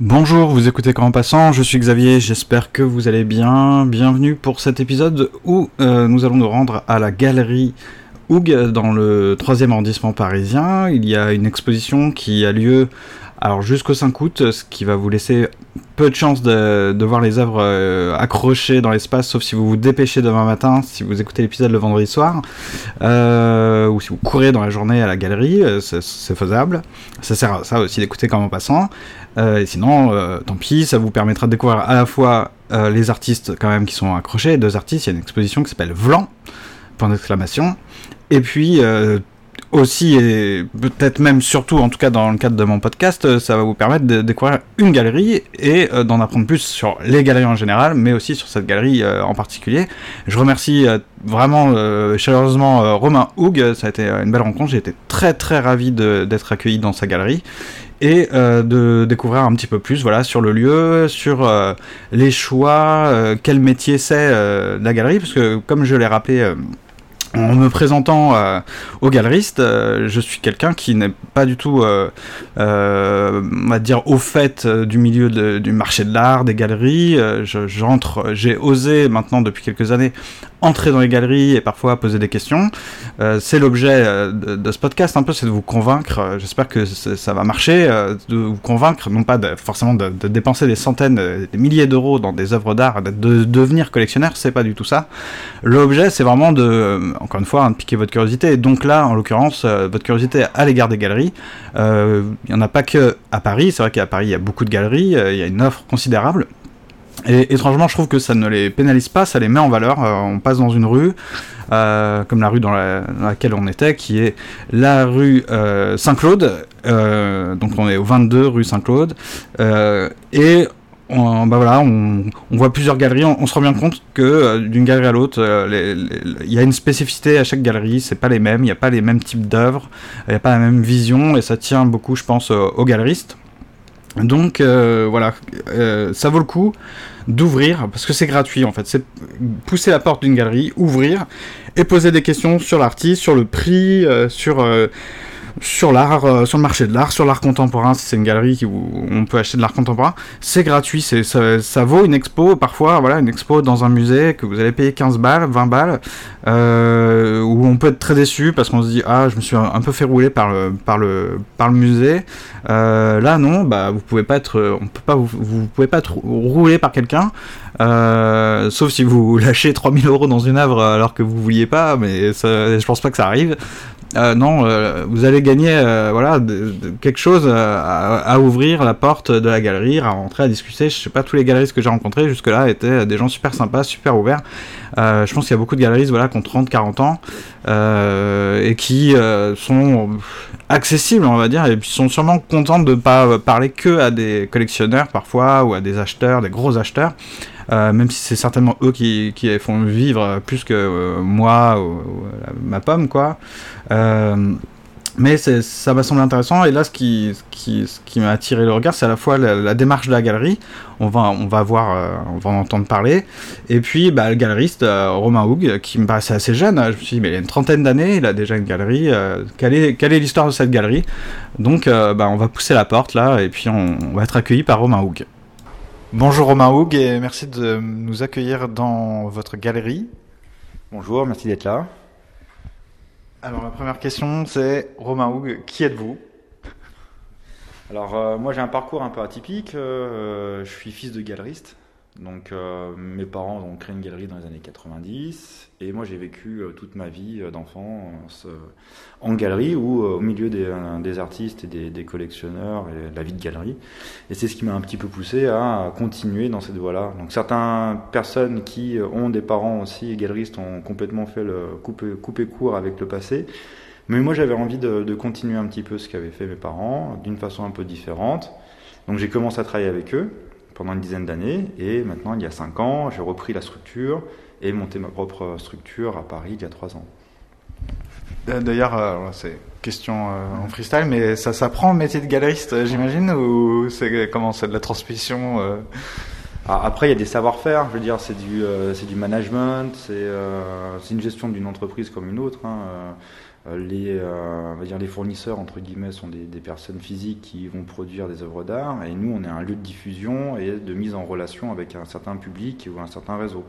Bonjour, vous écoutez Grand Passant, je suis Xavier, j'espère que vous allez bien. Bienvenue pour cet épisode où euh, nous allons nous rendre à la galerie Houg dans le 3e arrondissement parisien. Il y a une exposition qui a lieu alors jusqu'au 5 août, ce qui va vous laisser peu de chance de, voir les œuvres euh, accrochées dans l'espace, sauf si vous vous dépêchez demain matin, si vous écoutez l'épisode le vendredi soir, euh, ou si vous courez dans la journée à la galerie, euh, c'est faisable. Ça sert à ça aussi d'écouter comme en passant. et sinon, tant pis, ça vous permettra de découvrir à la fois les artistes quand même qui sont accrochés, deux artistes, il y a une exposition qui s'appelle Vlan, point d'exclamation, et puis aussi, et peut-être même surtout, en tout cas dans le cadre de mon podcast, euh, ça va vous permettre de découvrir une galerie et euh, d'en apprendre plus sur les galeries en général, mais aussi sur cette galerie euh, en particulier. Je remercie vraiment chaleureusement Romain Houg, ça a été une belle rencontre, j'ai été très très ravi d'être accueilli dans sa galerie et de découvrir un petit peu plus voilà sur le lieu, sur les choix, quel métier c'est la galerie, parce que comme je l'ai rappelé en me présentant euh, aux galeristes, euh, je suis quelqu'un qui n'est pas du tout, euh, on va dire, au fait du milieu du marché de l'art, des galeries. J'entre, j'ai osé maintenant depuis quelques années entrer dans les galeries et parfois poser des questions. c'est l'objet de, ce podcast, un peu, c'est de vous convaincre. J'espère que ça va marcher, de vous convaincre, non pas forcément de, dépenser des centaines, des milliers d'euros dans des œuvres d'art, de, de devenir collectionneur, c'est pas du tout ça. L'objet, c'est vraiment de encore une fois, hein, de piquer votre curiosité. Et donc là, en l'occurrence, euh, votre curiosité à l'égard des galeries. Euh, il n'y en a pas que à Paris. C'est vrai qu'à Paris, il y a beaucoup de galeries. Euh, il y a une offre considérable. Et étrangement, je trouve que ça ne les pénalise pas, ça les met en valeur. on passe dans une rue, comme la rue dans, laquelle on était, qui est la rue Saint-Claude. donc on est au 22 rue Saint-Claude. et on, bah voilà, on, voit plusieurs galeries, on, se rend bien compte que euh, d'une galerie à l'autre, euh, il y a une spécificité à chaque galerie, c'est pas les mêmes, il n'y a pas les mêmes types d'œuvres, il n'y a pas la même vision, et ça tient beaucoup, je pense, aux galeristes. Donc euh, voilà, ça vaut le coup d'ouvrir, parce que c'est gratuit en fait, c'est pousser la porte d'une galerie, ouvrir, et poser des questions sur l'artiste, sur le prix, sur sur l'art, euh, sur le marché de l'art, sur l'art contemporain, si c'est une galerie où on peut acheter de l'art contemporain, c'est gratuit, c'est, ça, vaut une expo, parfois, voilà, une expo dans un musée que vous allez payer 15 balles, 20 balles, euh, où on peut être très déçu parce qu'on se dit, ah, je me suis un peu fait rouler par le, par le, par le musée. Euh, là, non, bah, vous pouvez pas être, on peut pas, vous, vous pouvez pas être roulé par quelqu'un, sauf si vous lâchez 3000 euros dans une œuvre alors que vous vouliez pas, mais ça, je pense pas que ça arrive. Euh, non, euh, vous allez gagner euh, voilà quelque chose à, ouvrir la porte de la galerie, à rentrer, à discuter. Je sais pas tous les galeristes que j'ai rencontrés jusque-là étaient des gens super sympas, super ouverts. je pense qu'il y a beaucoup de galeristes voilà qui ont 30-40 ans et qui sont accessibles, on va dire, et puis sont sûrement contents de ne pas parler que à des collectionneurs parfois ou à des acheteurs, des gros acheteurs. Euh, même si c'est certainement eux qui, font vivre plus que euh, moi ou, ma pomme, quoi. Euh, mais ça m'a semblé intéressant, et là, ce qui, m'a attiré le regard, c'est à la fois la, démarche de la galerie, on va, voir, on va en entendre parler, et puis bah, le galeriste Romain Houg, qui me paraissait assez jeune, je me suis dit, mais il a une trentaine d'années, il a déjà une galerie, quelle est, quelle est l'histoire de cette galerie? Donc, bah, on va pousser la porte là, et puis on, on va être accueilli par Romain Houg. Bonjour Romain Houg et merci de nous accueillir dans votre galerie. Bonjour, merci d'être là. Alors la première question c'est Romain Houg, qui êtes-vous? Alors euh, moi j'ai un parcours un peu atypique, euh, je suis fils de galeriste, donc euh, mes parents ont créé une galerie dans les années 90 et moi j'ai vécu euh, toute ma vie euh, d'enfance en galerie ou au milieu des, artistes et des, collectionneurs et la vie de galerie. Et c'est ce qui m'a un petit peu poussé à continuer dans cette voie-là. Donc certaines personnes qui ont des parents aussi galeristes ont complètement fait le couper, couper court avec le passé. Mais moi j'avais envie de, de continuer un petit peu ce qu'avaient fait mes parents d'une façon un peu différente. Donc j'ai commencé à travailler avec eux pendant une dizaine d'années. Et maintenant, il y a cinq ans, j'ai repris la structure et monté ma propre structure à Paris il y a trois ans. D'ailleurs, euh, c'est question euh, en freestyle, mais ça s'apprend le métier de galeriste, j'imagine, ou c'est comment c'est de la transmission euh? ah, Après, il y a des savoir-faire. Je veux dire, c'est du, c'est du management, c'est, c'est une gestion d'une entreprise comme une autre. Hein. Les, on va dire les fournisseurs entre guillemets sont des, personnes physiques qui vont produire des œuvres d'art et nous on est un lieu de diffusion et de mise en relation avec un certain public ou un certain réseau.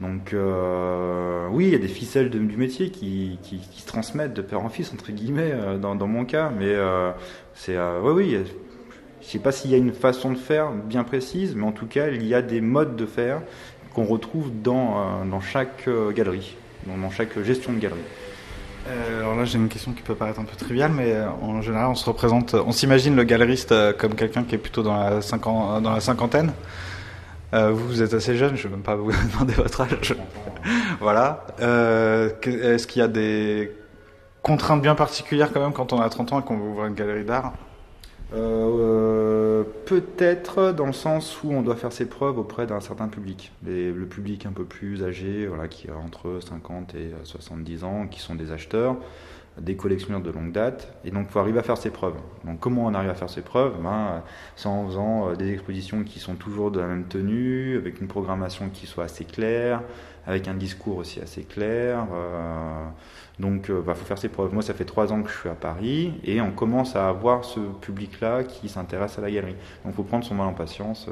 Donc euh, oui, il y a des ficelles du métier qui, se transmettent de père en fils entre guillemets euh, dans, mon cas, mais euh, c'est oui oui. Je sais pas s'il y a une façon de faire bien précise, mais en tout cas il y a des modes de faire qu'on retrouve dans, dans chaque galerie, dans, chaque gestion de galerie. Alors là, j'ai une question qui peut paraître un peu triviale, mais en général, on se représente, on s'imagine le galeriste comme quelqu'un qui est plutôt dans la, dans la cinquantaine. Euh, vous êtes assez jeune, je ne vais même pas vous demander votre âge. voilà. Euh, Est-ce qu'il y a des contraintes bien particulières quand même quand on a 30 ans et qu'on veut ouvrir une galerie d'art? Euh, Peut-être dans le sens où on doit faire ses preuves auprès d'un certain public. le public un peu plus âgé, voilà, qui a entre 50 et 70 ans, qui sont des acheteurs des collectionneurs de longue date, et donc il faut arriver à faire ses preuves. Donc comment on arrive à faire ses preuves? Ben, C'est en faisant euh, des expositions qui sont toujours de la même tenue, avec une programmation qui soit assez claire, avec un discours aussi assez clair. Euh, donc il euh, bah, faut faire ses preuves. Moi ça fait trois ans que je suis à Paris, et on commence à avoir ce public-là qui s'intéresse à la galerie. Donc il faut prendre son mal en patience.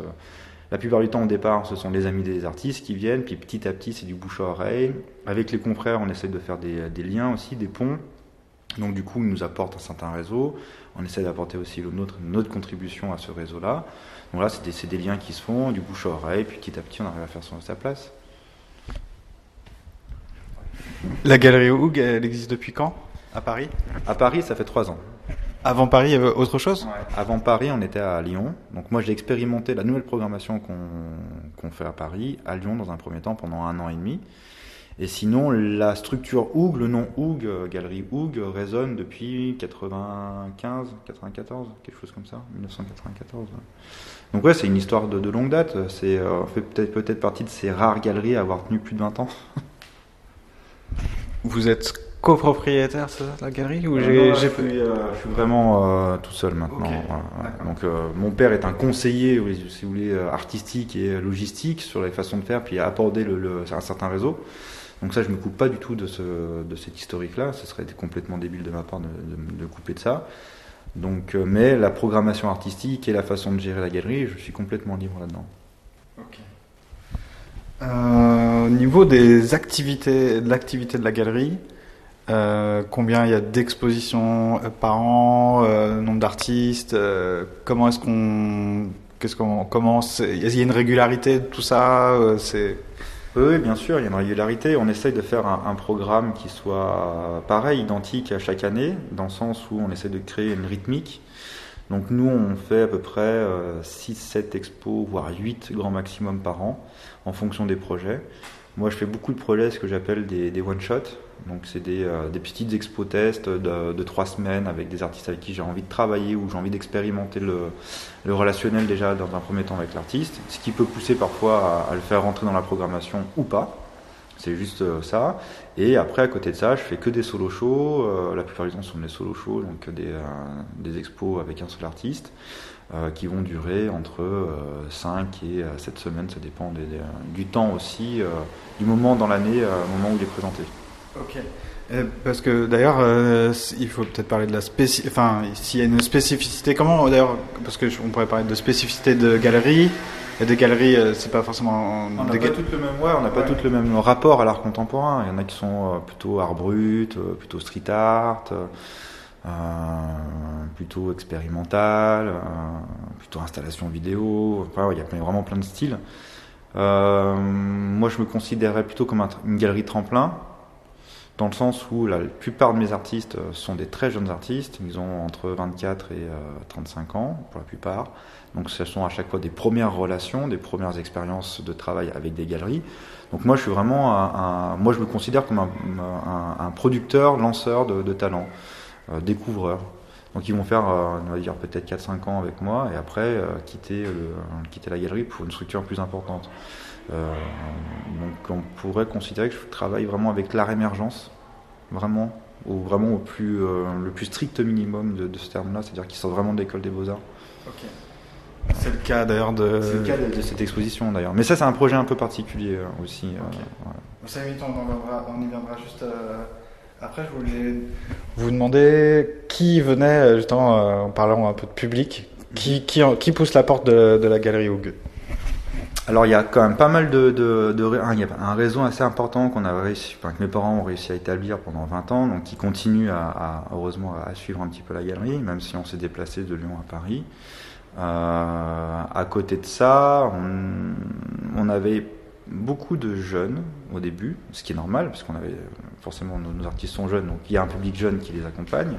La plupart du temps, au départ, ce sont les amis des artistes qui viennent, puis petit à petit, c'est du bouche à oreille. Avec les confrères, on essaie de faire des, des liens aussi, des ponts. Donc du coup, il nous apporte un certain réseau. On essaie d'apporter aussi notre, notre contribution à ce réseau-là. Donc là, c'est des, des, liens qui se font, du bouche à oreille, puis petit à petit, on arrive à faire son, sa place. La galerie Hoog, elle existe depuis quand? À Paris? À Paris, ça fait trois ans. Avant Paris, il y avait autre chose? Avant Paris, on était à Lyon. Donc moi, j'ai expérimenté la nouvelle programmation qu'on fait à Paris, à Lyon, dans un premier temps, pendant un an et demi. Et sinon, la structure Hoog, le nom Hoog, euh, Galerie Hoog, résonne depuis 95, 94, quelque chose comme ça, 1994. Donc ouais, c'est une histoire de, longue date. C'est euh, fait peut-être peut-être partie de ces rares galeries à avoir tenu plus de 20 ans. Vous êtes copropriétaire, c'est ça, la galerie ou euh, j'ai, je, suis, vraiment tout seul maintenant. Donc mon père est un conseiller, si vous voulez, artistique et logistique sur les façons de faire, puis a abordé le, un certain réseau. Donc ça, je me coupe pas du tout de, ce, de cet historique-là. Ce serait complètement débile de ma part de, couper de ça. Donc, euh, mais la programmation artistique et la façon de gérer la galerie, je suis complètement libre là-dedans. Euh, au niveau des activités, de l'activité de la galerie, euh, combien il y a d'expositions par an, nombre d'artistes, comment est-ce qu'on, qu'est-ce qu'on commence, il y a une régularité de tout ça, c'est oui, bien sûr, il y a une régularité. On essaye de faire un, programme qui soit pareil, identique à chaque année, dans le sens où on essaie de créer une rythmique. Donc nous, on fait à peu près 6-7 euh, expos, voire 8 grands maximum par an, en fonction des projets. Moi, je fais beaucoup de projets, ce que j'appelle des one-shots. Donc, c'est des, euh, petites expos tests de, trois semaines avec des artistes avec qui j'ai envie de travailler ou j'ai envie d'expérimenter le, relationnel déjà dans un premier temps avec l'artiste. Ce qui peut pousser parfois à, le faire rentrer dans la programmation ou pas. C'est juste euh, ça. Et après, à côté de ça, je fais que des solo shows. Euh, la plupart du temps, ce sont des solo shows, donc des, des expos avec un seul artiste. Euh, qui vont durer entre 5 euh, et 7 euh, semaines, ça dépend du temps aussi, du moment dans l'année, au moment où il est présenté. Ok. Parce que d'ailleurs, il faut peut-être parler de la spécificité. Enfin, s'il y a une spécificité, comment d'ailleurs Parce que on pourrait parler de spécificité de galerie. Et des galeries, c'est pas forcément. On n'a pas toutes le même, ouais, on n'a pas toutes le même rapport à l'art contemporain. Il y en a qui sont plutôt art brut, plutôt street art. Euh, plutôt expérimental, euh, plutôt installation vidéo. Enfin, il y a vraiment plein de styles. Euh, moi, je me considérais plutôt comme une galerie tremplin, dans le sens où la plupart de mes artistes sont des très jeunes artistes. Ils ont entre 24 et 35 ans, pour la plupart. Donc, ce sont à chaque fois des premières relations, des premières expériences de travail avec des galeries. Donc, moi, je suis vraiment un, moi, je me considère comme un, un producteur, lanceur de, de talents. Euh, découvreurs. Donc ils vont faire, euh, on va dire peut-être 4-5 ans avec moi et après euh, quitter, quitter la galerie pour une structure plus importante. Donc on pourrait considérer que je travaille vraiment avec l'art émergence, vraiment, ou vraiment au plus, le plus strict minimum de, ce terme-là, c'est-à-dire qu'ils sortent vraiment de l'école des beaux-arts. C'est le cas d'ailleurs de... C'est le cas de, cette exposition d'ailleurs. Mais ça c'est un projet un peu particulier aussi. Okay. Ouais. Ça, on, on, y viendra juste Après, je voulais vous demander qui venait, justement, en parlant un peu de public, qui, qui, qui pousse la porte de, de la galerie Hoog alors il y a quand même pas mal de, de il y a un réseau assez important qu'on a que mes parents ont réussi à établir pendant 20 ans, donc qui continue à, heureusement à suivre un petit peu la galerie, même si on s'est déplacé de Lyon à Paris. Euh, à côté de ça, on, avait beaucoup de jeunes au début, ce qui est normal, parce qu'on avait forcément nos, nos, artistes sont jeunes, donc il y a un public jeune qui les accompagne.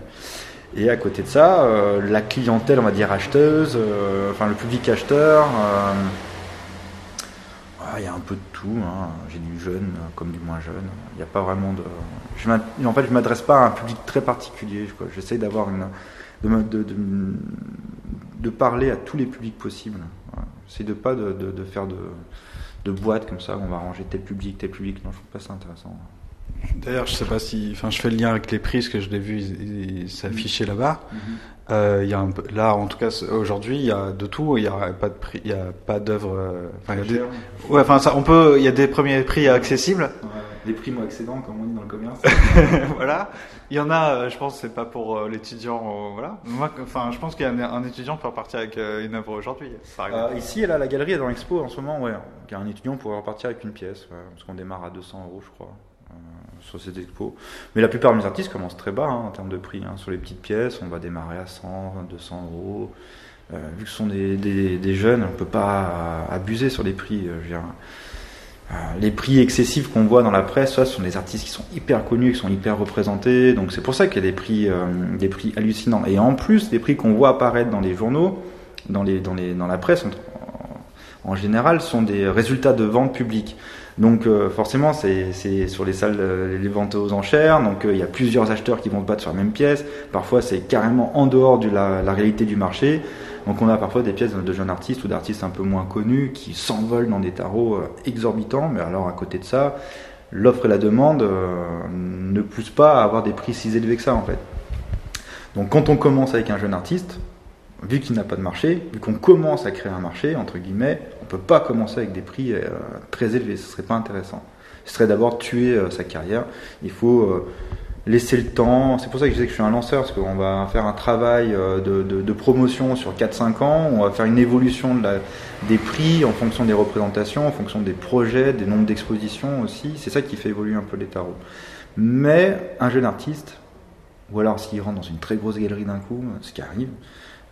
Et à côté de ça, euh, la clientèle, on va dire acheteuse, euh, enfin le public acheteur. Il y a un peu de tout. Hein. J'ai du jeune comme du moins jeune. Il n'y a pas vraiment de. Je en fait, je m'adresse pas à un public très particulier. J'essaie d'avoir une. De, de, de, de, parler à tous les publics possibles. C'est de pas de, faire de, de boîtes comme ça, où on va ranger tel public, tel public. Non, je trouve pas ça intéressant. D'ailleurs, je sais pas si, enfin, je fais le lien avec les prix, parce que je l'ai vu s'afficher là-bas. Mm-hmm. Euh, y a un, là, en tout cas, aujourd'hui, il y a de tout. Il y a pas de prix, il y a pas d'œuvre. Euh, ouais, enfin, ça, on peut. Il y a des premiers prix accessibles. Ouais, des prix moi accédants, comme on dit dans le commerce. voilà. Il y en a. Euh, je pense, c'est pas pour euh, l'étudiant. voilà. Moi, enfin, je pense qu'il y a un, un, étudiant peut repartir avec une œuvre aujourd'hui. ici, là, la galerie est dans l'expo en ce moment. Ouais. Un étudiant pourrait repartir avec une pièce, parce qu'on démarre à 200 euros, je crois sur cette expo. Mais la plupart de mes artistes commencent très bas hein, en termes de prix. Hein. Sur les petites pièces, on va démarrer à 100, 200 euros. Euh, vu que ce sont des, des, jeunes, on ne peut pas abuser sur les prix. Euh, euh, les prix excessifs qu'on voit dans la presse, soit ce sont des artistes qui sont hyper connus, qui sont hyper représentés. Donc c'est pour ça qu'il y a des prix, euh, des prix hallucinants. Et en plus, des prix qu'on voit apparaître dans les journaux, dans, les, dans, les, dans la presse, en, en général, sont des résultats de vente publique. Donc euh, forcément, c'est sur les salles, euh, les ventes aux enchères. Donc euh, il y a plusieurs acheteurs qui vont se battre sur la même pièce. Parfois, c'est carrément en dehors de la, la, réalité du marché. Donc on a parfois des pièces de jeunes artistes ou d'artistes un peu moins connus qui s'envolent dans des tarots exorbitants. Mais alors à côté de ça, l'offre et la demande ne poussent pas à avoir des prix si élevés que ça en fait. Donc quand on commence avec un jeune artiste, vu qu'il n'a pas de marché, vu qu'on commence à créer un marché, entre guillemets, peut pas commencer avec des prix euh, très élevés, ce serait pas intéressant. Ce serait d'abord tuer euh, sa carrière. Il faut euh, laisser le temps. C'est pour ça que je disais que je suis un lanceur, parce qu'on va faire un travail de, promotion sur 4-5 ans, on va faire une évolution des prix en fonction des représentations, en fonction des projets, des nombres d'expositions aussi. C'est ça qui fait évoluer un peu les tarots. Mais un jeune artiste, ou alors s'il rentre dans une très grosse galerie d'un coup, ce qui arrive,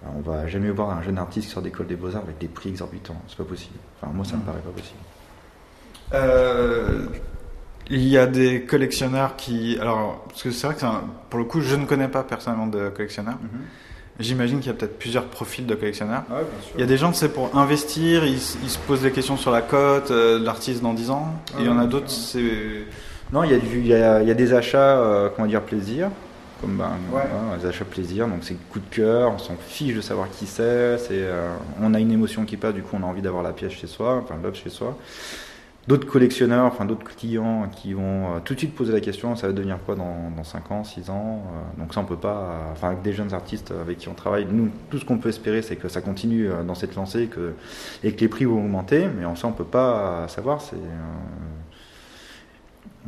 on va jamais voir un jeune artiste qui sort d'école des beaux-arts avec des prix exorbitants. C'est pas possible. Enfin, moi, ça me mm. paraît pas possible. Euh, il y a des collectionneurs qui. Alors, parce que c'est vrai que pour le coup, je ne connais pas personnellement de collectionneurs. Mm-hmm. J'imagine qu'il y a peut-être plusieurs profils de collectionneurs. Ah il y a des gens, c'est pour investir, ils, se posent des questions sur la cote euh, de l'artiste dans 10 ans. et il y en a d'autres, c'est. Non, il y, a il, y a, il y a des achats, euh, comment dire, plaisir comme ben, ouais. achats plaisir, donc c'est coup de cœur, on s'en fiche de savoir qui c'est, c'est euh, on a une émotion qui passe, du coup on a envie d'avoir la pièce chez soi, enfin l'œuvre chez soi. D'autres collectionneurs, enfin d'autres clients qui vont euh, tout de suite poser la question, ça va devenir quoi dans, dans 5 ans, 6 ans euh, Donc ça on peut pas, enfin avec des jeunes artistes avec qui on travaille, nous tout ce qu'on peut espérer c'est que ça continue dans cette lancée que, et que les prix vont augmenter, mais en ça on peut pas savoir, c'est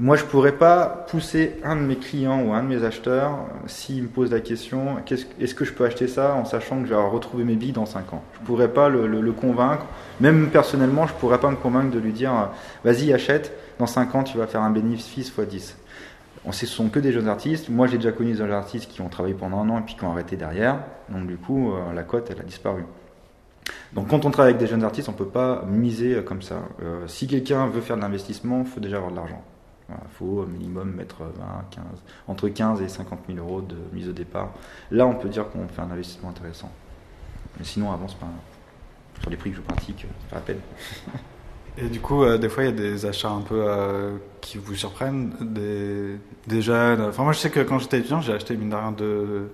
moi, je pourrais pas pousser un de mes clients ou un de mes acheteurs s'il me pose la question est-ce que je peux acheter ça en sachant que je vais retrouver mes billes dans 5 ans? Je pourrais pas le, convaincre. Même personnellement, je pourrais pas me convaincre de lui dire vas-y, achète, dans 5 ans, tu vas faire un bénéfice x 10. On sait, ce sont que des jeunes artistes. Moi, j'ai déjà connu des jeunes artistes qui ont travaillé pendant un an et puis qui ont arrêté derrière. Donc, du coup, euh, la cote, elle a disparu. Donc, quand on travaille avec des jeunes artistes, on peut pas miser euh, comme ça. Euh, si quelqu'un veut faire de l'investissement, il faut déjà avoir de l'argent. Il faut au minimum mettre 20, 15, entre 15 et 50 000 euros de mise au départ. Là, on peut dire qu'on fait un investissement intéressant. Mais sinon, avance pas. Sur les prix que je pratique, c'est pas la peine. Et du coup, euh, des fois, il y a des achats un peu euh, qui vous surprennent, des. Enfin, moi, je sais que quand j'étais étudiant, j'ai acheté, mine de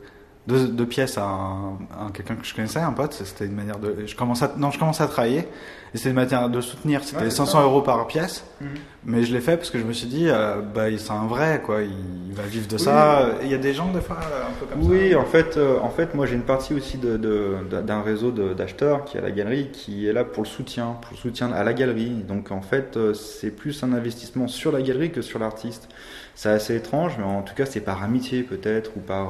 deux, pièces à, un, quelqu'un que je connaissais, un pote. C'était une manière de. Je commençais à, non, je commençais à travailler et c'était une manière de soutenir. C'était 500 euros par pièce, mhm. mais je l'ai fait parce que je me suis dit, euh, bah, c'est un vrai, quoi. Il, va vivre de ça. Il y a des gens des fois un peu comme ça. Oui, en fait, euh, en fait, moi j'ai une partie aussi d'un de, d'un réseau d'acheteurs qui est à la galerie, qui est là pour le soutien, pour le soutien à la galerie. Donc en fait, euh, c'est plus un investissement sur la galerie que sur l'artiste. C'est assez étrange, mais en tout cas, c'est par amitié peut-être ou par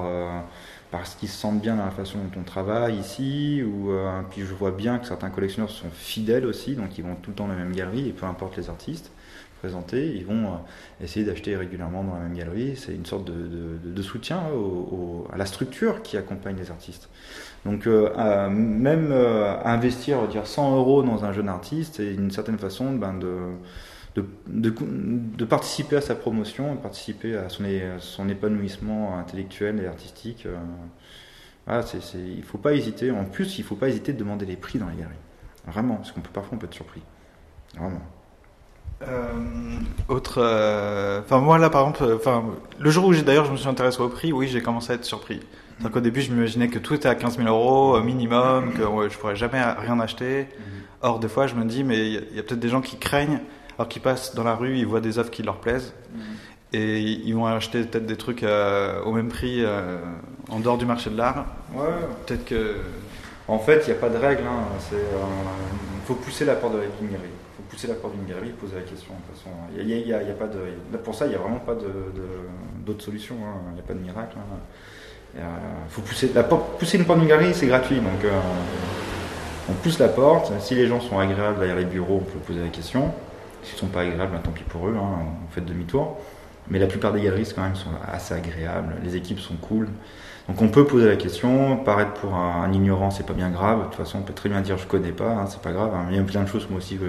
parce qu'ils se sentent bien dans la façon dont on travaille ici, ou euh, puis je vois bien que certains collectionneurs sont fidèles aussi, donc ils vont tout le temps dans la même galerie, et peu importe les artistes présentés, ils vont euh, essayer d'acheter régulièrement dans la même galerie. C'est une sorte de, soutien à la structure qui accompagne les artistes. Donc euh, même investir dire 100 euros dans un jeune artiste, c'est une certaine façon ben, de de, de, participer à sa promotion, de participer à son, son épanouissement intellectuel et artistique. Euh, il ne faut pas hésiter. En plus, il ne faut pas hésiter de demander les prix dans les galeries. Vraiment, parce qu'on peut parfois on peut être surpris. Vraiment. Euh, autre, euh, enfin moi là par exemple, enfin le jour où j'ai d'ailleurs je me suis intéressé au prix, oui j'ai commencé à être surpris. cest qu'au début je m'imaginais que tout était à 15 000 euros minimum, que ouais, je pourrais jamais rien acheter. Mhm. Or des fois je me dis mais il y a peut-être des gens qui craignent alors qu'ils passent dans la rue, ils voient des œuvres qui leur plaisent. Mm. Et ils vont acheter peut-être des trucs euh, au même prix euh, en dehors du marché de l'art. Ouais. Peut-être que. En fait, il n'y a pas de règle. Hein. Il euh, faut pousser la porte de la galerie. Il faut pousser la porte d'une galerie et poser la question. De façon, il y a, pas de, pour ça, il n'y a vraiment pas d'autre solution. Hein. Il n'y a pas de miracle. Hein. faut pousser, la porte, pousser une porte d'une galerie, c'est gratuit. Donc, on pousse la porte. Si les gens sont agréables derrière les bureaux, on peut poser la question. S'ils ne sont pas agréables, ben, tant pis pour eux, hein, on fait demi-tour. Mais la plupart des galeries quand même sont assez agréables, les équipes sont cool. Donc on peut poser la question, paraître pour un, ignorant, c'est pas bien grave. De toute façon, on peut très bien dire je connais pas, hein, c'est pas grave. Hein. Il y a plein de choses moi aussi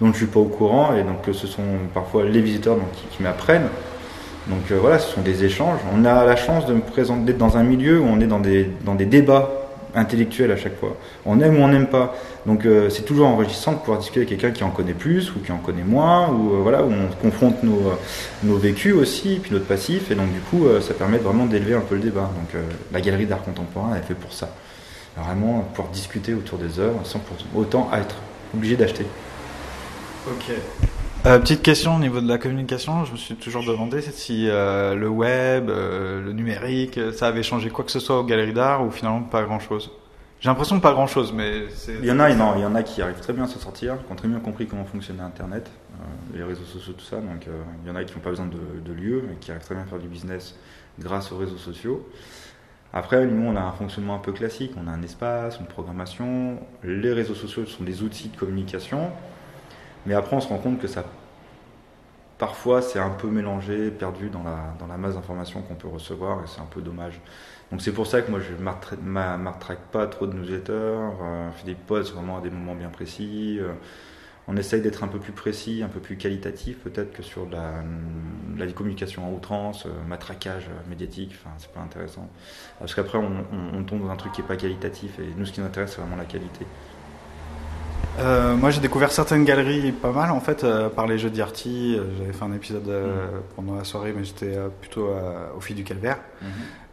dont je suis pas au courant et donc ce sont parfois les visiteurs qui, m'apprennent. Donc euh, voilà, ce sont des échanges. On a la chance de me présenter dans un milieu où on est dans des débats intellectuel à chaque fois. On aime ou on n'aime pas. Donc euh, c'est toujours enrichissant de pouvoir discuter avec quelqu'un qui en connaît plus ou qui en connaît moins, ou euh, voilà, où on confronte nos, euh, nos vécus aussi, puis notre passif, et donc du coup ça permet vraiment d'élever un peu le débat. Donc la galerie d'art contemporain elle est fait pour ça. Vraiment pouvoir discuter autour des œuvres sans pour autant être obligé d'acheter. Ok. Petite question au niveau de la communication, je me suis toujours demandé si le web, le numérique, ça avait changé quoi que ce soit aux galeries d'art ou finalement pas grand chose. J'ai l'impression de pas grand chose, mais Il y en a, non, il y en a qui arrivent très bien à s'en sortir, qui ont très bien compris comment fonctionnait Internet, euh, les réseaux sociaux, tout ça. Donc, euh, il y en a qui n'ont pas besoin de, de lieu, et qui arrivent très bien à faire du business grâce aux réseaux sociaux. Après, nous, on a un fonctionnement un peu classique. On a un espace, une programmation. Les réseaux sociaux sont des outils de communication. Mais après, on se rend compte que ça, parfois, c'est un peu mélangé, perdu dans la, dans la masse d'informations qu'on peut recevoir, et c'est un peu dommage. Donc c'est pour ça que moi je ne m'attraque pas trop de newsletters, euh, je fais des posts vraiment à des moments bien précis. Euh, on essaye d'être un peu plus précis, un peu plus qualitatif peut-être que sur la, la communication en outrance, euh, matraquage médiatique, enfin c'est pas intéressant. Parce qu'après on, tombe dans un truc qui est pas qualitatif et nous ce qui nous intéresse c'est vraiment la qualité. Moi j'ai découvert certaines galeries pas mal en fait par les jeux d'Yarty. J'avais fait un épisode mm. pendant la soirée mais j'étais plutôt au fil du calvaire. Mm-hmm.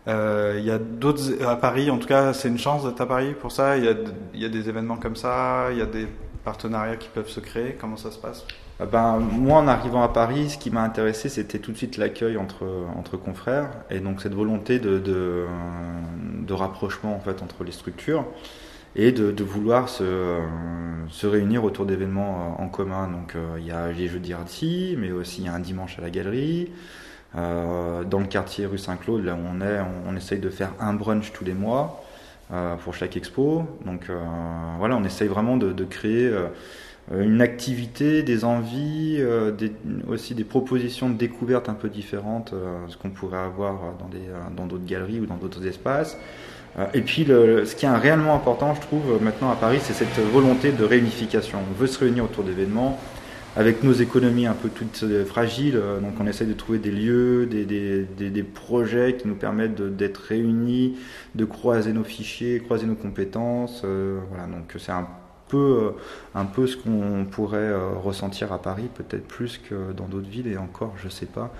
Euh, il y a d'autres à Paris, en tout cas, c'est une chance d'être à Paris pour ça. Il y, a, y a des événements comme ça, il y a des partenariats qui peuvent se créer. Comment ça se passe? Ah ben, moi, en arrivant à Paris, ce qui m'a intéressé, c'était tout de suite l'accueil entre, entre confrères et donc cette volonté de, de, de, rapprochement en fait entre les structures et de, de vouloir se, se, réunir autour d'événements en commun. Donc, euh, il y a les Jeux d'Irti, mais aussi il y a un dimanche à la galerie. Euh, dans le quartier rue Saint-Claude, là où on est, on, essaye de faire un brunch tous les mois euh, pour chaque expo. Donc euh, voilà, on essaye vraiment de, créer une activité, des envies, aussi des propositions de découverte un peu différentes, ce qu'on pourrait avoir dans d'autres galeries ou dans d'autres espaces. Et puis, ce qui est réellement important, je trouve, maintenant à Paris, c'est cette volonté de réunification. On veut se réunir autour d'événements, avec nos économies un peu toutes euh, fragiles, euh, donc on essaie de trouver des lieux, des, des, des, projets qui nous permettent d'être réunis, de croiser nos fichiers, croiser nos compétences. Euh, voilà, donc c'est un peu, un peu ce qu'on pourrait ressentir à Paris, peut-être plus que dans d'autres villes, et encore, je sais pas.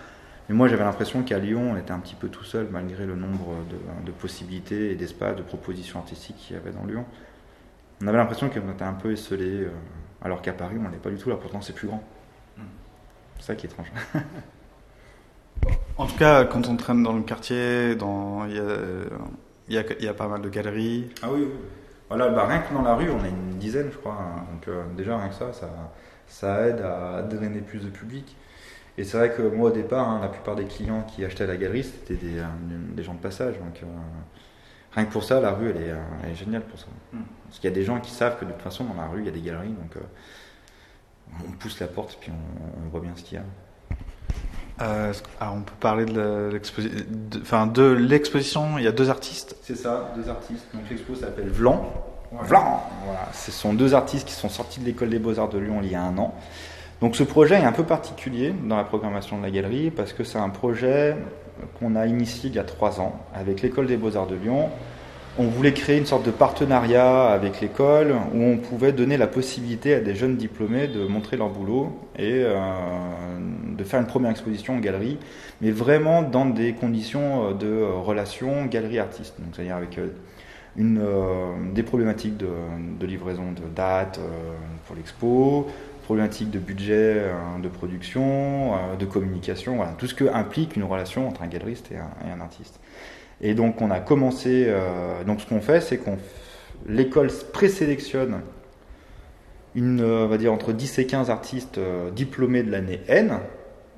Mais moi, j'avais l'impression qu'à Lyon, on était un petit peu tout seul, malgré le nombre de, possibilités et d'espaces, de propositions artistiques qu'il y avait dans Lyon. On avait l'impression qu'on était un peu esselé, euh, alors qu'à Paris, on n'est pas du tout là. Pourtant, c'est plus grand. C'est ça qui est étrange. en tout cas, quand on traîne dans le quartier, il y a, pas mal de galeries. Ah oui, Voilà, bah, rien que dans la rue, on a une dizaine, je crois. Hein. Donc, euh, déjà, rien que ça, ça, ça aide à drainer plus de public. Et c'est vrai que moi, au départ, hein, la plupart des clients qui achetaient à la galerie, c'était des, euh, gens de passage. Donc, euh, rien que pour ça, la rue, elle est, euh, géniale pour ça. Hmm. Parce qu'il y a des gens qui savent que de toute façon, dans la rue, il y a des galeries. Donc, on pousse la porte, puis on, voit bien ce qu'il y a. alors on peut parler de l'exposition. il y a deux artistes. C'est ça, deux artistes. Donc l'expo s'appelle Vlan. Vlan. Voilà. Ce sont deux artistes qui sont sortis de l'école des beaux arts de Lyon il y a un an. Donc ce projet est un peu particulier dans la programmation de la galerie parce que c'est un projet qu'on a initié il y a trois ans avec l'école des beaux-arts de Lyon. On voulait créer une sorte de partenariat avec l'école où on pouvait donner la possibilité à des jeunes diplômés de montrer leur boulot et euh, de faire une première exposition en galerie, mais vraiment dans des conditions de relation galerie-artiste. C'est-à-dire avec euh, euh, des problématiques de livraison de dates pour l'expo, problématiques de budget, euh, de production, euh, de communication, tout ce que implique une relation entre un galeriste et un, artiste. Et donc on a commencé, euh, donc ce qu'on fait, c'est qu'on l'école présélectionne une, on va dire entre 10 et 15 artistes diplômés de l'année N,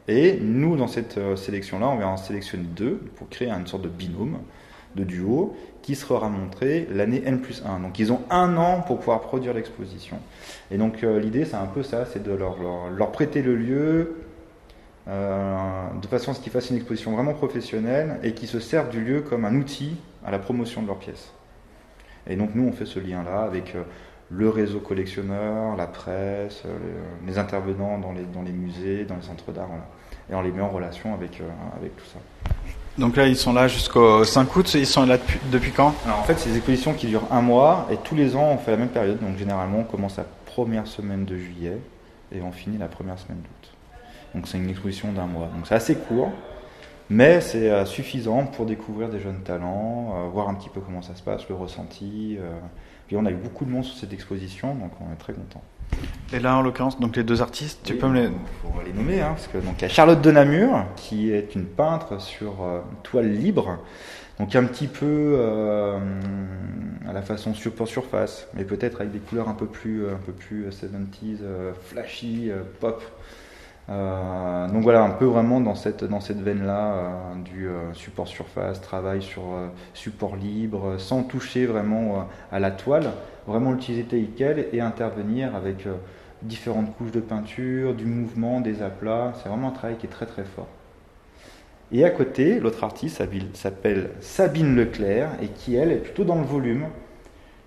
et nous dans cette sélection-là, on va en sélectionner deux pour créer une sorte de binôme, de duo, qui sera montré l'année N plus 1. Donc ils ont un an pour pouvoir produire l'exposition. Et donc euh, l'idée c'est un peu ça, c'est de leur, prêter le lieu euh, de façon à ce qu'ils fassent une exposition vraiment professionnelle et qu'ils se servent du lieu comme un outil à la promotion de leur pièce. Et donc nous on fait ce lien-là avec euh, le réseau collectionneur, la presse, les intervenants dans les, musées, dans les centres d'art, et on les met en relation avec tout ça. Donc là, ils sont là jusqu'au 5 août. Ils sont là depuis, quand? En fait, c'est des expositions qui durent un mois et tous les ans, on fait la même période. Donc généralement, on commence la première semaine de juillet et on finit la première semaine d'août. Donc c'est une exposition d'un mois. Donc c'est assez court, mais c'est euh, suffisant pour découvrir des jeunes talents, euh, voir un petit peu comment ça se passe, le ressenti. Euh. Puis on a eu beaucoup de monde sur cette exposition, donc on est très content. Et là, en l'occurrence, donc les deux artistes, tu peux me les. faut les nommer, hein, parce que donc il y a Charlotte de Namur, qui est une peintre sur euh, toile libre, donc un petit peu euh, à la façon support surface, mais peut-être avec des couleurs un peu plus, un peu plus 70s, euh, flashy, pop. Donc voilà, un peu vraiment dans cette, dans cette veine-là du support surface, travail sur support libre, sans toucher vraiment à la toile vraiment l'utiliser tel quel et intervenir avec euh, différentes couches de peinture, du mouvement, des aplats. C'est vraiment un travail qui est très très fort. Et à côté, l'autre artiste s'appelle Sabine Leclerc et qui, elle, est plutôt dans le volume.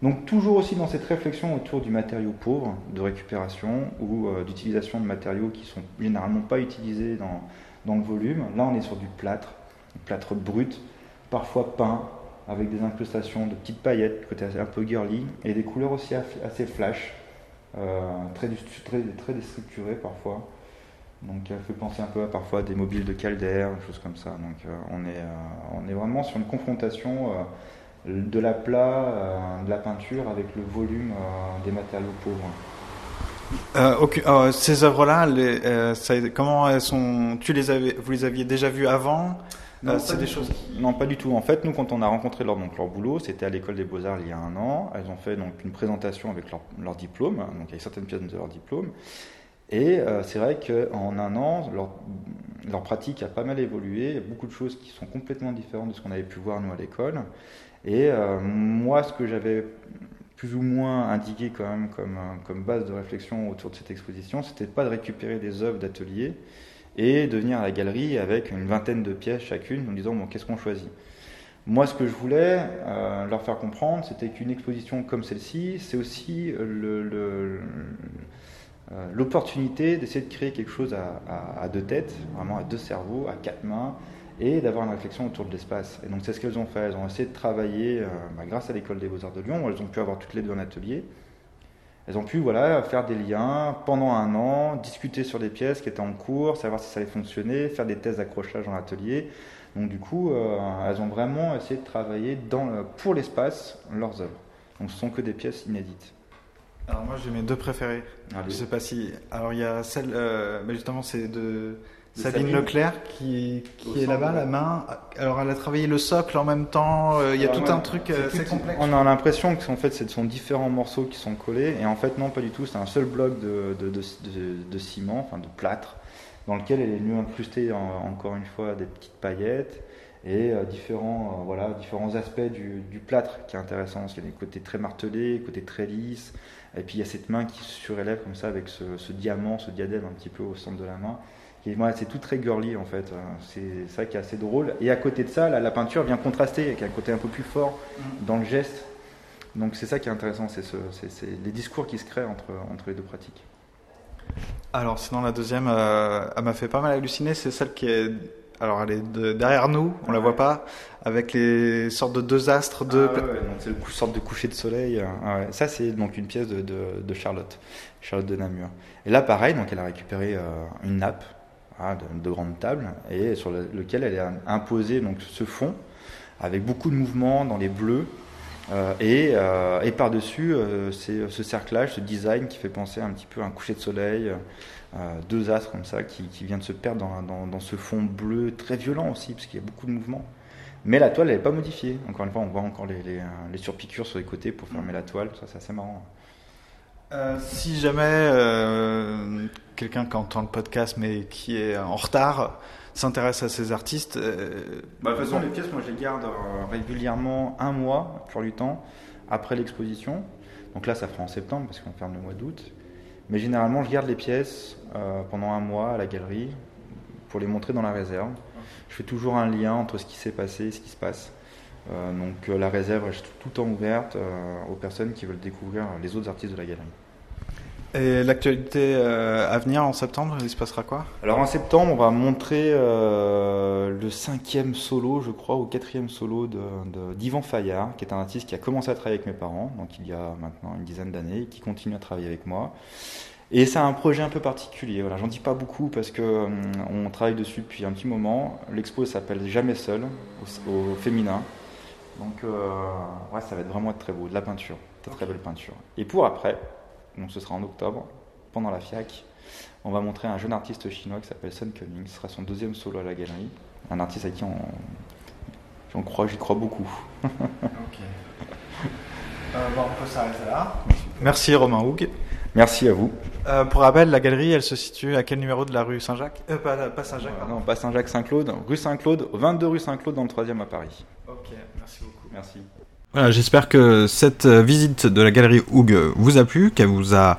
Donc toujours aussi dans cette réflexion autour du matériau pauvre, de récupération ou euh, d'utilisation de matériaux qui sont généralement pas utilisés dans, dans le volume. Là, on est sur du plâtre, du plâtre brut, parfois peint, avec des incrustations de petites paillettes, côté un peu girly, et des couleurs aussi assez flash, euh, très, très, très déstructurées parfois. Donc elle fait penser un peu à parfois des mobiles de Calder, des choses comme ça. Donc euh, on, est, on est vraiment sur une confrontation de la plat, de la peinture avec le volume des matériaux pauvres. ces œuvres-là, comment elles sont Tu les avais, vous les aviez déjà vues avant? Non, c'est des choses. Non, pas du tout. En fait, nous, quand on a rencontré leur, donc, leur boulot, c'était à l'école des Beaux-Arts il y a un an. Elles ont fait donc une présentation avec leur, leur diplôme, donc avec certaines pièces de leur diplôme. Et euh, c'est vrai qu'en un an, leur, leur, pratique a pas mal évolué. Il y a beaucoup de choses qui sont complètement différentes de ce qu'on avait pu voir nous à l'école. Et euh, moi, ce que j'avais plus ou moins indiqué quand même comme, comme base de réflexion autour de cette exposition, c'était pas de récupérer des œuvres d'atelier, et de venir à la galerie avec une vingtaine de pièces chacune en disant bon, qu'est-ce qu'on choisit? Moi, ce que je voulais euh, leur faire comprendre, c'était qu'une exposition comme celle-ci, c'est aussi euh, l'opportunité d'essayer de créer quelque chose à, deux têtes, vraiment à deux cerveaux, à quatre mains, et d'avoir une réflexion autour de l'espace. Et donc, c'est ce qu'elles ont fait. Elles ont essayé de travailler, euh, bah, grâce à l'école des beaux-arts de Lyon, elles ont pu avoir toutes les deux un atelier. elles ont pu voilà, faire des liens pendant un an, discuter sur des pièces qui étaient en cours, savoir si ça allait fonctionner, faire des tests d'accrochage en atelier. Donc du coup, euh, elles ont vraiment essayé de travailler dans pour l'espace leurs œuvres. Donc ce sont que des pièces inédites. Alors moi j'ai mes deux préférés. Je sais pas si. Alors il y a celle, euh, justement c'est de Sabine, Leclerc qui, qui est là-bas, la main. Alors elle a travaillé le socle en même temps. Euh, il y a tout un truc assez complexe. On a l'impression que en fait ce sont différents morceaux qui sont collés et en fait non pas du tout. C'est un seul bloc de, de, de, de, ciment, enfin de plâtre, dans lequel elle est venue incruster encore une fois des petites paillettes et euh, différents, euh, voilà, différents aspects du, du, plâtre qui est intéressant. Il y a des côtés très martelés, côtés très lisses, et puis il y a cette main qui se surélève comme ça avec ce, ce diamant, ce diadème un petit peu au centre de la main. Moi, c'est tout très girly en fait. C'est ça qui est assez drôle. Et à côté de ça, la, la peinture vient contraster avec un côté un peu plus fort mm. dans le geste. Donc c'est ça qui est intéressant, c'est ce, les discours qui se créent entre, entre les deux pratiques. Alors sinon la deuxième, euh, elle m'a fait pas mal halluciner, c'est celle qui est alors elle est derrière nous, on la voit pas, avec les sortes de deux astres. De... Ah c'est une sorte de coucher de soleil. Ah ça c'est donc une pièce de, de, Charlotte, Charlotte de Namur. Et là pareil, donc elle a récupéré euh, une nappe hein, de, grande table et sur lequel elle a imposé donc ce fond avec beaucoup de mouvements dans les bleus. Euh, et, euh, et par-dessus, c'est ce cerclage, ce design qui fait penser un petit peu à un coucher de soleil, euh, deux astres comme ça qui, qui viennent se perdre dans, ce fond bleu très violent aussi, parce qu'il y a beaucoup de mouvements. Mais la toile, elle n'est pas modifiée. Encore une fois, on voit encore les, les, surpiqûres sur les côtés pour fermer la toile. Ça, c'est assez marrant. Euh, si jamais euh, quelqu'un qui entend le podcast mais qui est en retard s'intéresse à ces artistes. Bah, de toute façon, les pièces, moi je les garde régulièrement un mois, pour du temps, après l'exposition. Donc là, ça fera en septembre parce qu'on ferme le mois d'août. Mais généralement, je garde les pièces euh, pendant un mois à la galerie pour les montrer dans la réserve. Je fais toujours un lien entre ce qui s'est passé et ce qui se passe. Euh, donc euh, la réserve reste tout le temps ouverte aux personnes qui veulent découvrir les autres artistes de la galerie. Et l'actualité à venir en septembre, il se passera quoi? Alors en septembre, on va montrer le cinquième solo, je crois, ou quatrième solo d'Yvan de, Fayard, qui est un artiste qui a commencé à travailler avec mes parents, donc il y a maintenant une dizaine d'années, et qui continue à travailler avec moi. Et c'est un projet un peu particulier. Voilà, j'en dis pas beaucoup parce que hum, on travaille dessus depuis un petit moment. L'expo s'appelle Jamais seul au, féminin. Donc euh, ouais, ça va être vraiment être très beau, de la peinture, de très belle peinture. Et pour après, donc ce sera en octobre, pendant la FIAC, on va montrer un jeune artiste chinois qui s'appelle Sun Cumming. Ce sera son deuxième solo à la galerie. Un artiste à qui on, croit, j'y crois beaucoup. ok. Euh, bon, on peut s'arrêter là. Merci Romain Houg. Merci à vous. Euh, pour rappel, la galerie, elle se situe à quel numéro de la rue Saint-Jacques? Euh, Pas, Saint-Jacques, pardon. Non, pas Saint-Jacques, Saint-Claude. Rue Saint-Claude, 22 rue Saint-Claude dans le 3 à Paris. Ok, merci beaucoup. Merci. Voilà, j'espère que cette euh, visite de la galerie Houg vous a plu, qu'elle vous a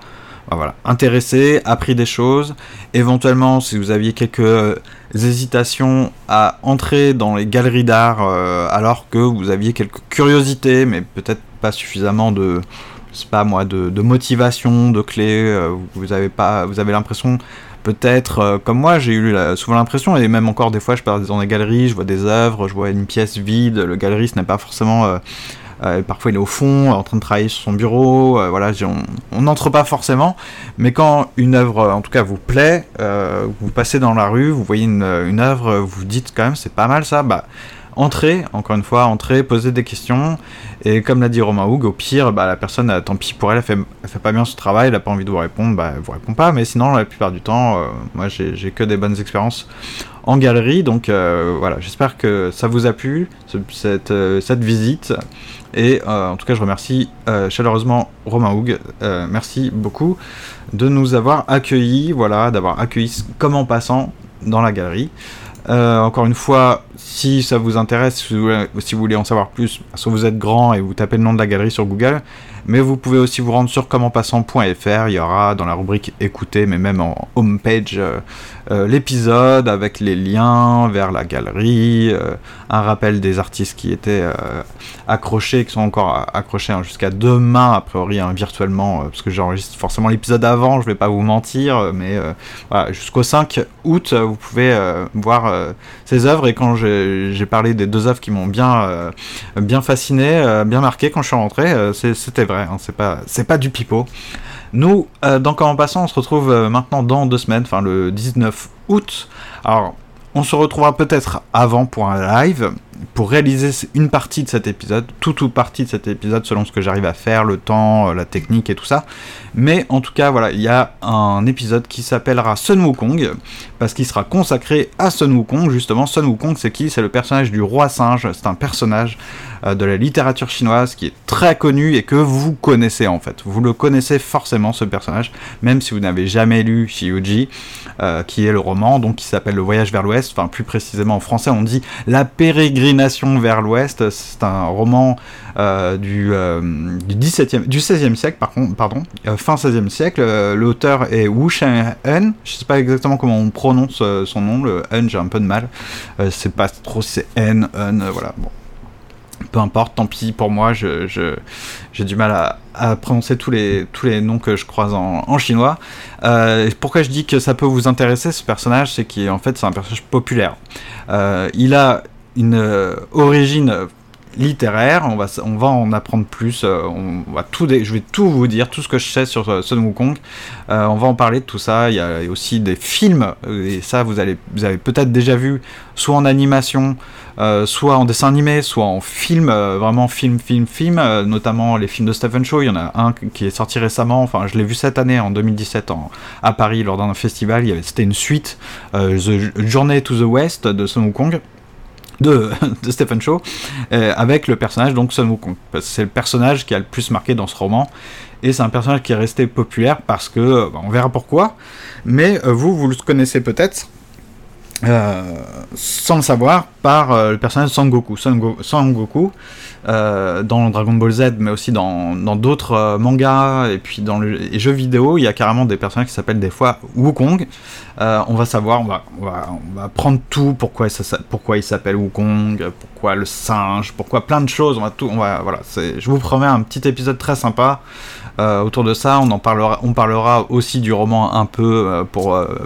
voilà, intéressé, appris des choses. Éventuellement, si vous aviez quelques euh, hésitations à entrer dans les galeries d'art alors que vous aviez quelques curiosités, mais peut-être pas suffisamment de pas moi, de, motivation, de clés. Euh, vous avez pas, vous avez l'impression, peut-être, euh, comme moi, j'ai eu souvent l'impression, et même encore des fois, je pars dans des galeries, je vois des œuvres, je vois une pièce vide, le galeriste n'est pas forcément. Euh, parfois il est au fond, en train de travailler sur son bureau, voilà, on n'entre pas forcément, mais quand une œuvre, en tout cas, vous plaît, vous passez dans la rue, vous voyez une, œuvre, vous dites quand même c'est pas mal ça, bah entrez, encore une fois, entrez, posez des questions. Et comme l'a dit Romain Houg, au pire, bah, la personne, euh, tant pis pour elle, elle fait, fait pas bien son travail, elle a pas envie de vous répondre, bah, elle vous répond pas. Mais sinon, la plupart du temps, euh, moi, j'ai que des bonnes expériences en galerie. Donc euh, voilà, j'espère que ça vous a plu, cette visite. Et en tout cas, je remercie chaleureusement Romain Houg. merci beaucoup de nous avoir accueillis, voilà, d'avoir accueilli comme en passant dans la galerie. Euh, encore une fois, si ça vous intéresse, si vous, voulez, en savoir plus, soit vous êtes grand et vous tapez le nom de la galerie sur Google, mais vous pouvez aussi vous rendre sur commentpassant.fr, il y aura dans la rubrique écouter, mais même en homepage, euh, euh, l'épisode avec les liens vers la galerie, euh, un rappel des artistes qui étaient accrochés, qui sont encore accrochés hein, jusqu'à demain, a priori hein, virtuellement, parce que j'enregistre forcément l'épisode avant, je vais pas vous mentir, mais jusqu'au 5 août, vous pouvez voir ces œuvres, et quand j'ai parlé des deux œuvres qui m'ont bien, bien fasciné, bien marqué quand je suis rentré, c'était vrai, hein, c'est pas, pas du pipeau. Nous, dans Comment Passant, on se retrouve maintenant dans deux semaines, enfin le 19 août. Alors, on se retrouvera peut-être avant pour un live, pour réaliser une partie de cet épisode, toute ou partie de cet épisode selon ce que j'arrive à faire, le temps, euh, la technique et tout ça. Mais en tout cas, voilà, il y a un épisode qui s'appellera Sun Wukong, parce qu'il sera consacré à Sun Wukong. Justement, Sun Wukong, c'est qui? C'est le personnage du roi singe. C'est un personnage euh, de la littérature chinoise qui est très connu et que vous connaissez en fait. Vous le connaissez forcément ce personnage, même si vous n'avez jamais lu Xiuji, euh, qui est le roman, donc qui s'appelle Le Voyage vers l'Ouest. Enfin, plus précisément en français, on dit La pérégrination vers l'Ouest. C'est un roman euh, du, du, 17e, du 16e siècle, par contre, pardon, fin 16e siècle. L'auteur est Wu Shen. Je sais pas exactement comment on prononce son nom. Le N, j'ai un peu de mal. c'est pas trop c'est N, N, voilà. Bon peu importe, tant pis pour moi, j'ai je, j'ai du mal à, prononcer tous les, tous les noms que je croise en, chinois. Euh, pourquoi je dis que ça peut vous intéresser, ce personnage, c'est qu'en fait c'est un personnage populaire. Euh, il a une euh, origine littéraire, on va, on va en apprendre plus, on va tout je vais tout vous dire, tout ce que je sais sur Sun Wukong, on va en parler de tout ça, il y a aussi des films, et ça vous, allez, vous avez peut-être déjà vu, soit en animation, euh, soit en dessin animé, soit en film, euh, vraiment film, film, film, euh, notamment les films de Stephen Chow. Il y en a un qui est sorti récemment, enfin je l'ai vu cette année, en 2017, à Paris, lors d'un festival. C'était une suite, The Journey to the West de Sun Wukong. De, Stephen Chow, avec le personnage donc Sun Wukong. C'est le personnage qui a le plus marqué dans ce roman, et c'est un personnage qui est resté populaire parce que, bah, on verra pourquoi, mais vous, vous le connaissez peut-être, euh, sans le savoir, par euh, le personnage de Sangoku. Sangoku, euh, dans Dragon Ball Z, mais aussi dans d'autres mangas et puis dans les jeux vidéo, il y a carrément des personnages qui s'appellent des fois Wukong. on va savoir, on va, on va, on va prendre tout, pourquoi, ça, pourquoi il s'appelle Wukong, pourquoi le singe, pourquoi plein de choses. On va tout, on va, voilà, je vous promets un petit épisode très sympa. Euh, autour de ça, on en parlera, on parlera aussi du roman un peu euh, pour euh,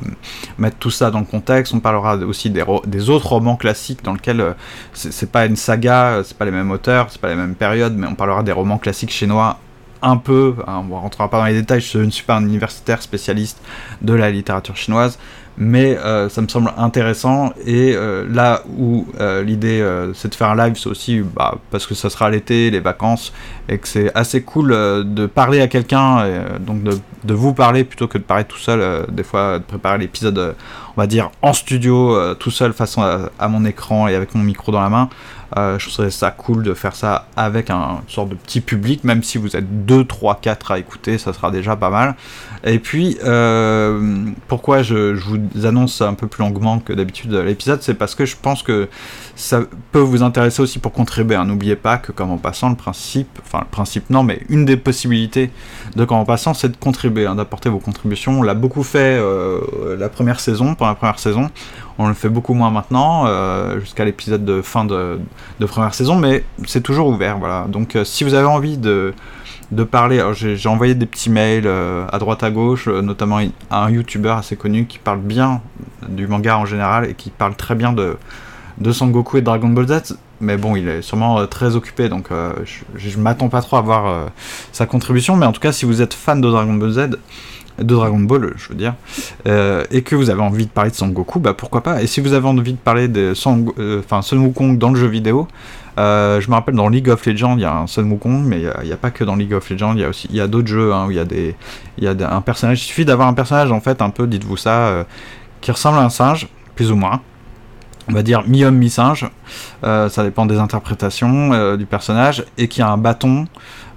mettre tout ça dans le contexte. On parlera aussi des, autres romans classiques dans lesquels c'est pas une saga, c'est pas les mêmes auteurs, c'est pas les mêmes périodes, mais on parlera des romans classiques chinois un peu, hein, on rentrera pas dans les détails, je ne suis pas un universitaire spécialiste de la littérature chinoise, mais euh, ça me semble intéressant. Et euh, là où euh, l'idée c'est de faire un live, c'est aussi bah, parce que ça sera l'été, les vacances, et que c'est assez cool de parler à quelqu'un, donc de, vous parler plutôt que de parler tout seul, des fois de préparer l'épisode, on va dire, en studio, tout seul face à, à, mon écran et avec mon micro dans la main. Je trouverais ça cool de faire ça avec un sorte de petit public, même si vous êtes 2, 3, 4 à écouter, ça sera déjà pas mal. Et puis, pourquoi je, je vous annonce un peu plus longuement que d'habitude l'épisode, c'est parce que je pense que ça peut vous intéresser aussi pour contribuer. Hein. N'oubliez pas que comme en passant, le principe, enfin le principe non, mais une des possibilités de comme en passant, c'est de contribuer, hein, d'apporter vos contributions. On l'a beaucoup fait euh, la première saison, pendant la première saison. On le fait beaucoup moins maintenant, euh, jusqu'à l'épisode de fin de, première saison, mais c'est toujours ouvert. Voilà. Donc euh, si vous avez envie de parler. J'ai envoyé des petits mails euh, à droite à gauche, notamment à un youtubeur assez connu qui parle bien du manga en général et qui parle très bien de, de Goku et de Dragon Ball Z. Mais bon, il est sûrement très occupé, donc je, je m'attends pas trop à voir sa contribution. Mais en tout cas, si vous êtes fan de Dragon Ball Z, de Dragon Ball, je veux dire, et que vous avez envie de parler de Son Goku, bah pourquoi pas. Et si vous avez envie de parler de Son, enfin Son Wukong dans le jeu vidéo, euh, je me rappelle dans League of Legends, il y a un Sun Wukong, mais il n'y a, pas que dans League of Legends, il y a aussi il y a d'autres jeux hein, où il y a des il y a un personnage. Il suffit d'avoir un personnage en fait un peu, dites-vous ça, euh, qui ressemble à un singe, plus ou moins. On va dire mi-homme, mi-singe. Euh, ça dépend des interprétations du personnage et qui a un bâton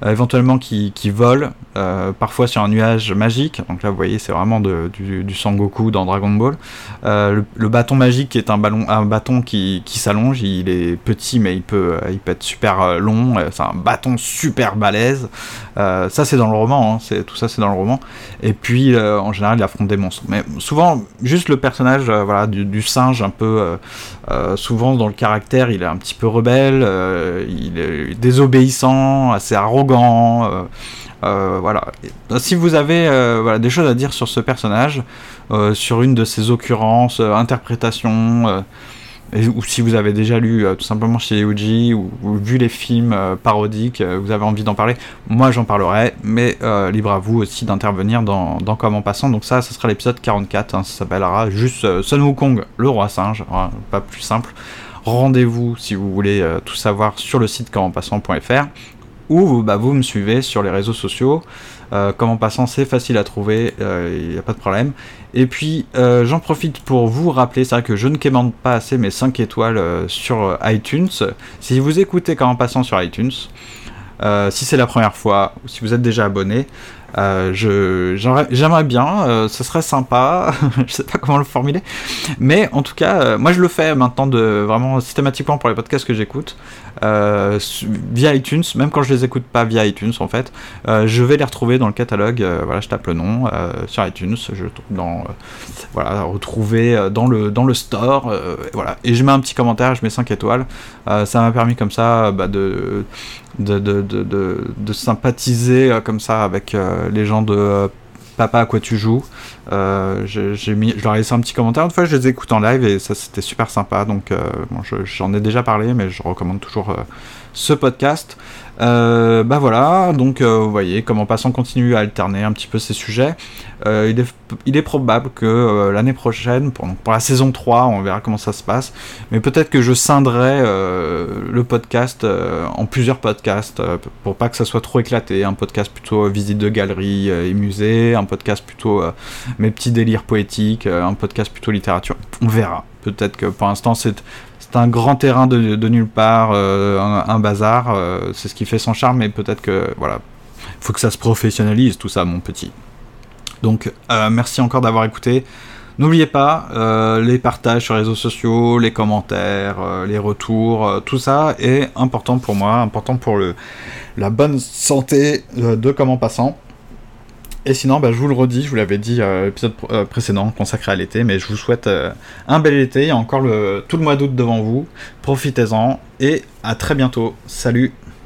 euh, éventuellement qui, qui vole, euh, parfois sur un nuage magique. Donc là, vous voyez, c'est vraiment de, du, du, Sangoku dans Dragon Ball. Euh, le, bâton magique est un, un bâton qui, qui s'allonge. Il est petit, mais il peut, il peut être super long. C'est un bâton super balèze. Ça, c'est dans le roman. Hein. Tout ça, c'est dans le roman. Et puis, en général, il affronte des monstres. Mais souvent, juste le personnage voilà, du, singe, un peu. souvent, dans le caractère, il est un petit peu rebelle. il est désobéissant, assez arrogant euh, euh, voilà. Si vous avez euh, des choses à dire sur ce personnage, sur une de ses occurrences, interprétations, ou si vous avez déjà lu tout simplement chez Uji ou, vu les films parodiques, vous avez envie d'en parler, moi j'en parlerai, mais libre à vous aussi d'intervenir dans, dans Comment Passant. Donc ça, ce sera l'épisode 44, hein, ça s'appellera juste Sun Wukong, le roi singe, hein, pas plus simple. Rendez-vous si vous voulez tout savoir sur le site commentpassant.fr ou bah, vous me suivez sur les réseaux sociaux. Euh, comment passant, c'est facile à trouver, il euh, n'y a pas de problème. Et puis, euh, j'en profite pour vous rappeler, c'est vrai que je ne quémande pas assez mes 5 étoiles sur iTunes. Si vous écoutez Comment passant sur iTunes, si c'est la première fois, ou si vous êtes déjà abonné, euh, J'aimerais bien, euh, ce serait sympa, je sais pas comment le formuler, mais en tout cas, euh, moi je le fais maintenant de vraiment systématiquement pour les podcasts que j'écoute via iTunes, même quand je les écoute pas via iTunes en fait, je vais les retrouver dans le catalogue. voilà, je tape le nom sur iTunes, je dans voilà retrouver dans le dans le store, voilà, et je mets un petit commentaire, je mets 5 étoiles. ça m'a permis comme ça bah, de de, de, de, de, sympathiser euh, comme ça avec euh, les gens de euh, Papa à quoi tu joues. j'ai mis, je leur ai laissé un petit commentaire. Une fois, je les écoute en live et ça c'était super sympa. Donc, bon, j'en ai déjà parlé, mais je recommande toujours ce podcast. Euh, bah voilà, donc vous voyez, comment passant continue à alterner un petit peu ces sujets. Il, est, il, est, probable que l'année prochaine, pour, la saison 3, on verra comment ça se passe, mais peut-être que je scinderai le podcast en plusieurs podcasts pour pas que ça soit trop éclaté. Un podcast plutôt visite de galerie et musée, un podcast plutôt mes petits délires poétiques, un podcast plutôt littérature. On verra. Peut-être que pour l'instant c'est un grand terrain de, nulle part, euh, un, bazar, euh, c'est ce qui fait son charme, mais peut-être que voilà, faut que ça se professionnalise tout ça, mon petit. Donc euh, merci encore d'avoir écouté. N'oubliez pas les partages sur les réseaux sociaux, les commentaires, les retours, tout ça est important pour moi, important pour la bonne santé de Comment Passant. Et sinon, bah, je vous le redis, je vous l'avais dit à l'épisode euh, précédent consacré à l'été, mais je vous souhaite euh, un bel été, il y a encore tout le mois d'août devant vous, profitez-en et à très bientôt. Salut